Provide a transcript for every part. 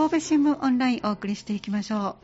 神戸新聞オンラインお送りしていきましょ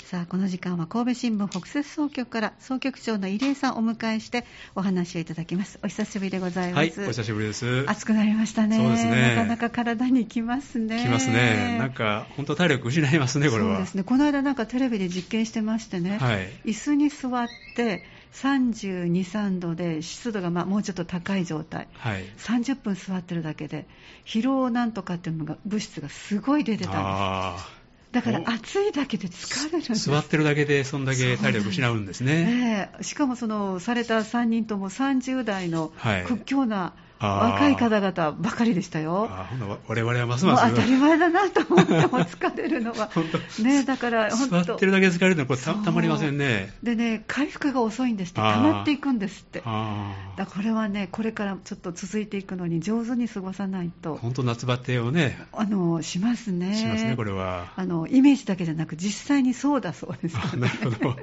う。さあ、この時間は神戸新聞北摂総局から総局長の入江さんをお迎えしてお話をいただきます。お久しぶりでございます。はい、お久しぶりです。暑くなりましたね。そうですね。なかなか体にきますね。きますね。なんか、本当体力失いますね、これは。そうですね。この間なんかテレビで実験してましてね、はい、椅子に座って、32、3度で湿度がまあもうちょっと高い状態、はい、30分座ってるだけで疲労なんとかっていうのが物質がすごい出てたんです。だから暑いだけで疲れるんです。座ってるだけでそんだけ体力失うんですね、え。ー、しかもそのされた3人とも30代の屈強な、はい若い方々ばかりでしたよ。あ我々はますます当たり前だなと思っても疲れるのは。ね、だから本当座ってるだけ疲れるのはこれたたまりませんね。でね、回復が遅いんですって、溜まっていくんですって。だこれはね、これからちょっと続いていくのに上手に過ごさないと。本当夏バテをね。あの、しますね。しますね、これは。あの、イメージだけじゃなく、実際にそうだそうです、ね、なるほど。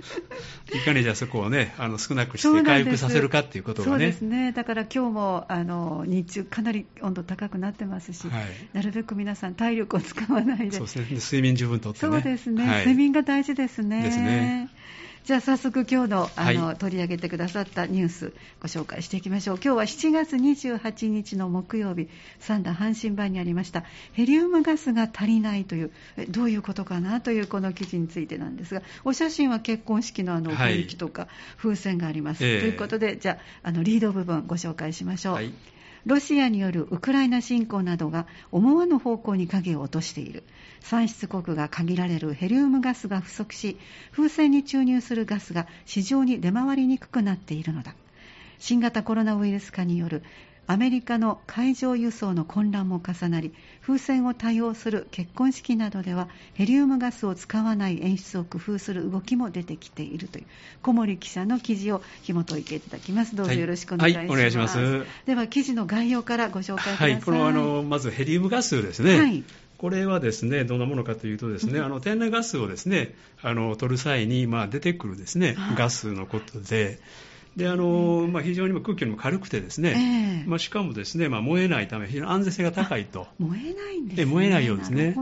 いかにじゃあそこをね、あの少なくして回復させるかっていうことがね。そうですね。だから今日も、あの、日中かなり温度高くなってますし、はい、なるべく皆さん体力を使わないで。そうですね。睡眠十分とってね。そうですね。はい、睡眠が大事ですね。ですね。じゃあ早速今日のあの、はい、取り上げてくださったニュースご紹介していきましょう今日は7月28日の木曜日三田阪神版にありましたヘリウムガスが足りないというどういうことかなというこの記事についてなんですがお写真は結婚式のあの雰囲気とか風船があります、はい、ということでじゃああのリード部分ご紹介しましょう、はいロシアによるウクライナ侵攻などが思わぬ方向に影を落としている。産出国が限られるヘリウムガスが不足し風船に注入するガスが市場に出回りにくくなっているのだ。新型コロナウイルス化によるアメリカの海上輸送の混乱も重なり風船を多用する結婚式などではヘリウムガスを使わない演出を工夫する動きも出てきているという小森記者の記事を紐解いていただきます。どうぞよろしくお願いします、はい。はい、お願いします。では記事の概要からご紹介ください、はい、このあのまずヘリウムガスですね、はい。これはですねどんなものかというとですね、あの天然ガスをですねあの取る際にまあ出てくるですねガスのことで。であのまあ、非常に空気よりも軽くてですね、えー、まあ、しかもですね、まあ、燃えないため非常に安全性が高いと。燃えないんですね。燃えないようですね。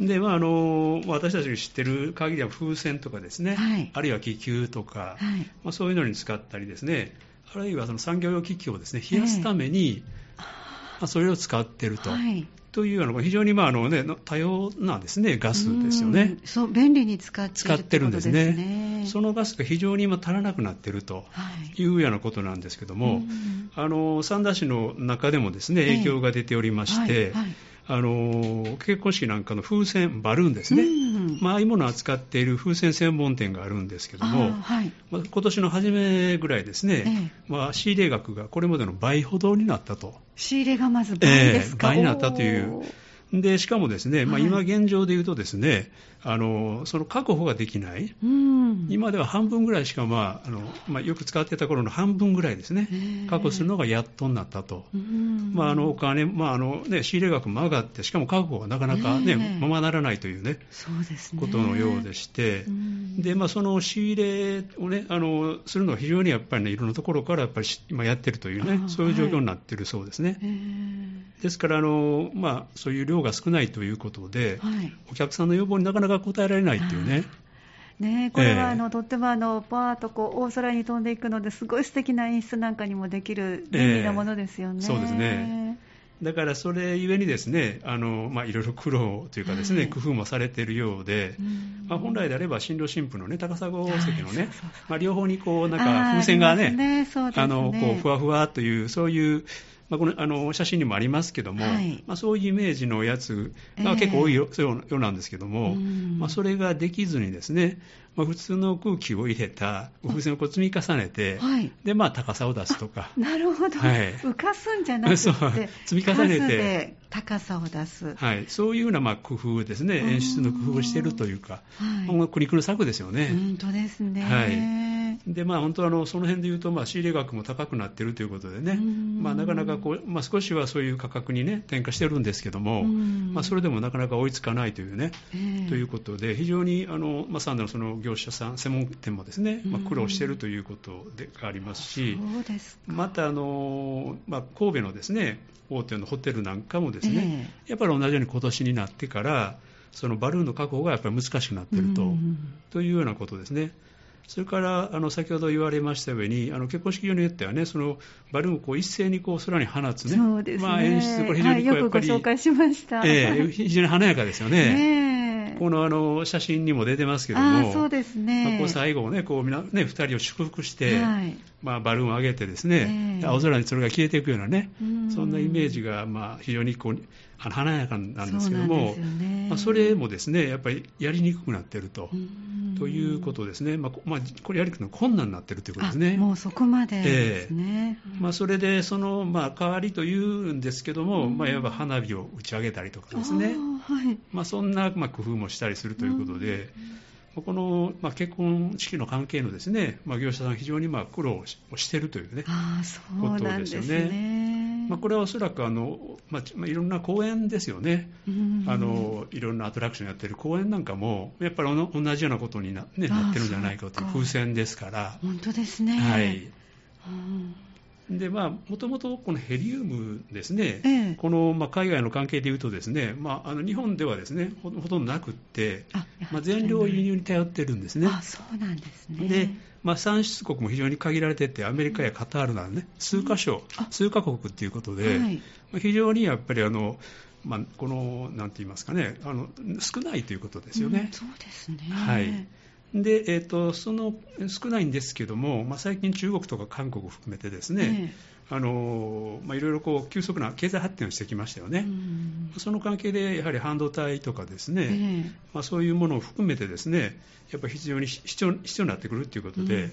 で、まあ、あの私たちが知ってる限りは風船とかですね、はい、あるいは気球とか、はい、まあ、そういうのに使ったりですね。あるいはその産業用機器をですね冷やすために、えー、まあ、それを使っていると、はい、というような、非常にまああの、ね、多様なです、ね、ガスですよね。そう便利に使って使ってるんですね。そのガスが非常に今足らなくなっているとい。うようなことなんですけども、はい、あの三田市の中でもですね影響が出ておりまして、えーはいはいあの結婚式なんかの風船、バルーンですね、うん。まああいうものを扱っている風船専門店があるんですけども、はい。まあ、今年の初めぐらいですね、ええ、まあ、仕入れ額がこれまでの倍ほどになったと。仕入れがまず倍ですか、えー、倍になったというでしかもですね、まあ、今現状で言うとですね、あのその確保ができない、うん、今では半分ぐらいしか、まああのまあ、よく使ってた頃の半分ぐらいですね、確保するのがやっとになったと、まあ、あのお金、まああのね、仕入れ額も上がって、しかも確保がなかなかね、ままならないというね、そうですね。ことのようでして、でまあ、その仕入れをね、あのするのは非常にやっぱりね、いろんなところからやっぱり今やってるというね、そういう状況になってるそうですね。ですからあの、まあ、そういう量が少ないということで、はい、お客さんの要望になかなか応えられないっていうね。ね、これはあの、えー、とってもあのパーッとこう大空に飛んでいくのですごい素敵な演出なんかにもできる便利なものですよね。えー、そうですね。だからそれゆえにですねあの、まあ、いろいろ苦労というかですね、はい、工夫もされているようで、まあ、本来であれば新郎新婦のね高砂石のね、まあ、両方にこうなんか風船がね、ね。ね、あのこうふわふわというそういうまあ、このあの写真にもありますけども、はい、まあ、そういうイメージのやつが結構多いよ,、うようなんですけども、まあ、それができずにですね、まあ、普通の空気を入れた風船をこう積み重ねて、はい、でまあ、高さを出すとか。なるほど、はい、浮かすんじゃなくて積み重ねて。高さを出す、はい、そういうようなまあ工夫ですね。演出の工夫をしているというか、はい。まあ、苦肉の策ですよね。本当ですね、はいでまあ、本当あのその辺でいうと、まあ、仕入れ額も高くなっているということでね、まあ、なかなかこう、まあ、少しはそういう価格に、ね、転嫁してるんですけども、まあ、それでもなかなか追いつかないというね、えー、ということで、非常にあの、まあ、サンダのその業者さん、専門店もですね、まあ、苦労しているということでありますし、またあの、まあ、神戸のですね大手のホテルなんかもですね、えー、やっぱり同じように今年になってから、そのバルーンの確保がやっぱり難しくなっていると,、というようなことですね。それからあの先ほど言われましたように、あの結婚式場によってはね、そのバルーンをこう一斉にこう空に放つね、そうですねまあ、演出、これ非常にこうやっぱり、はい、よくご紹介しました。ええ非常に華やかですよね。ねえこのあの写真にも出てますけども、あそうですね。まあ、こう最後ね、こうみんなね、2人を祝福して、はいまあ、バルーンを上げてですね、ええ青空にそれが消えていくようなね、うんそんなイメージが、まあ、非常にこう華やかなんですけどもですよねまあ、それもですねやっぱりやりにくくなっていると。うんということですね、まあこまあ、これやりにくくの困難になっているということですね。あもうそこまでですね。まあ、それで、その、まあ、代わりというんですけども、まあ、いわば花火を打ち上げたりとかですね、はい。まあ、そんな、まあ、工夫もしたりするということで、この、まあ、結婚式の関係のですね、まあ、業者さん、非常にまあ苦労をしているというね、ああ、そうなんですことですね。まあ、これはおそらくあの、まあいろんな公園ですよね、うん。あのいろんなアトラクションやってる公園なんかも、やっぱり同じようなことにな,、ね、なってるんじゃないかという風船ですから。本当ですね。はい。うんでまあ、もともとこのヘリウムですね、ええこの、まあ、海外の関係でいうとですね、まあ、あの日本ではですねほほとんどなくって、あまあ、全量輸入に頼ってるんですね。あ、そうなんですね。で、まあ、産出国も非常に限られてて、アメリカやカタールなどね、数カ所、あ数カ国っていうことで、はいまあ非常にやっぱりあの、まあ、この、なんて言いますかね、あの少ないということですよね。うんそうですね。はいで、えーと、その少ないんですけども、まあ、最近、中国とか韓国を含めてですね、あのまあ、いろいろこう急速な経済発展をしてきましたよね。うん。その関係で、やはり半導体とかですね、ええ。まあ、そういうものを含めてですね、やっぱり非常に必要必要になってくるということで、うん。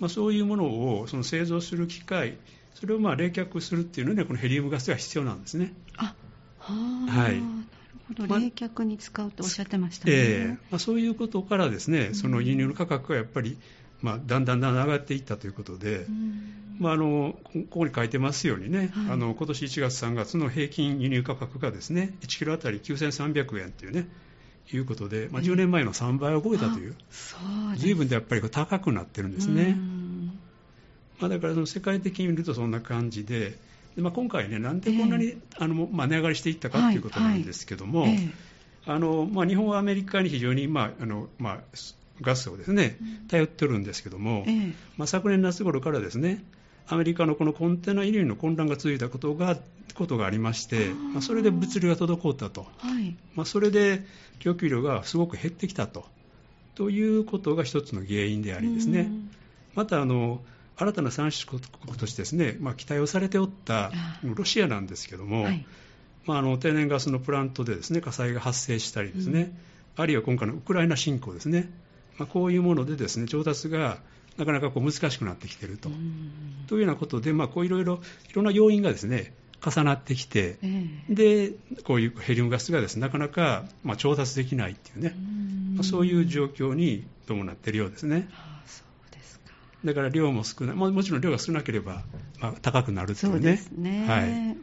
まあ、そういうものをその製造する機械、それをまあ冷却するっていうのには、このヘリウムガスが必要なんですね。あ、はいほど。ま冷却に使うとおっしゃってましたね。ええまあ、そういうことからですね、その輸入の価格がやっぱり、まあ、だんだんだんだん上がっていったということで、うんまあ、あのこここに書いてますようにね、はいあの今年1月、3月の平均輸入価格がですね1キロあたり9300円というね、いうことで、まあ、10年前の3倍を超えたという、そうです随分とやっぱり高くなってるんですね。うんまあ、だからその世界的に見るとそんな感じで、でまあ、今回ね、なんでこんなに、えあのまあ、値上がりしていったかということなんですけども、ええあのまあ、日本はアメリカに非常に、まああのまあ、ガスをですね頼ってるんですけども、ええ。まあ、昨年夏頃からですねアメリカのこのコンテナ輸入の混乱が続いたことがことがありまして、まあ、それで物流が滞ったと、はい。まあ、それで供給量がすごく減ってきたと。ということが一つの原因でありですね、うん。またあの新たな産出国としてですね、まあ、期待をされておったあロシアなんですけども、はい。まあ、あの天然ガスのプラントでですね火災が発生したりですね、あるいは今回のウクライナ侵攻ですね、まあ、こういうものでですね調達がなかなかこう難しくなってきていると。うんというようなことで、まあ、こういろいろいろんな要因がですね重なってきて、ええでこういうヘリウムガスがですねなかなか、まあ、調達できないっていうね、まあそういう状況に伴っているようですね。だから量も少ない、ももちろん量が少なければ、まあ、高くなるっていそううね。ですね。はいうん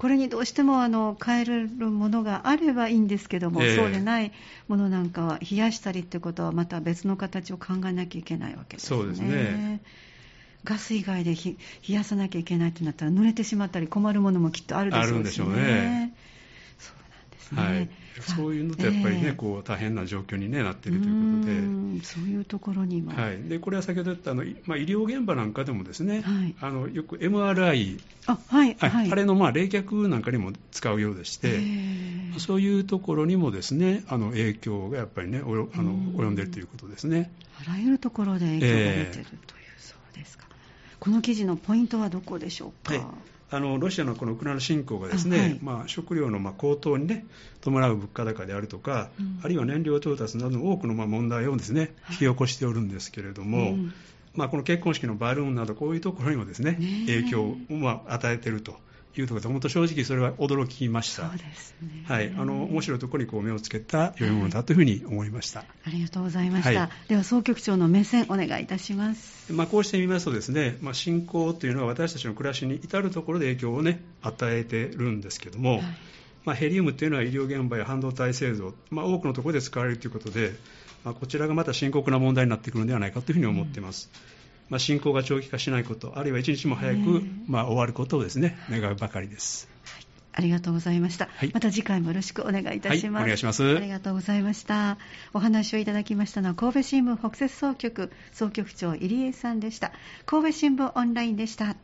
これにどうしてもあの変えるものがあればいいんですけども、ええそうでないものなんかは冷やしたりってことはまた別の形を考えなきゃいけないわけですね。そうですねガス以外でひ冷やさなきゃいけないってなったら濡れてしまったり困るものもきっとあるでしょうし、ね、あるんでしょうねそうなんですね。はい、そういうのとやっぱりね、ええこう大変な状況に、ね、なっているということで。うんそういうところにも、はい、でこれは先ほど言ったあの、いまあ、医療現場なんかでもですね、はいあのよく MRI、あはいはいはいあれのまあ冷却なんかにも使うようでして、ええそういうところにもですねあの影響がやっぱりねおよあのうん及んでいるということですね。あらゆるところで影響が出てるという、そうですか。この記事のポイントはどこでしょうか？はいあのロシアのこのウクライナ侵攻がですね、あはい。まあ、食料のまあ高騰に、ね、伴う物価高であるとか、うん。あるいは燃料調達などの多くのまあ問題をですね引き起こしておるんですけれども、うん。まあ、この結婚式のバルーンなどこういうところにもですねねえ。影響をまあ与えているというところで本当正直それは驚きました。そうですね。はい、あの面白いところにこう目をつけた良いものだというふうに思いました。ありがとうございました。はいでは総局長の目線お願いいたします。まあ、こうしてみますとですね、まあ、信仰というのは私たちの暮らしに至るところで影響を、ね、与えてるんですけども、はいまあ、ヘリウムというのは医療現場や半導体製造、まあ、多くのところで使われるということで、まあ、こちらがまた深刻な問題になってくるのではないかというふうに思っています。まあ、進行が長期化しないこと、あるいは一日も早く、まあ、終わることをですね願うばかりです。ありがとうございました、はい、また次回もよろしくお願いいたします、はい、お願いします。ありがとうございました。お話をいただきましたのは神戸新聞北摂総局総局長入江さんでした。神戸新聞オンラインでした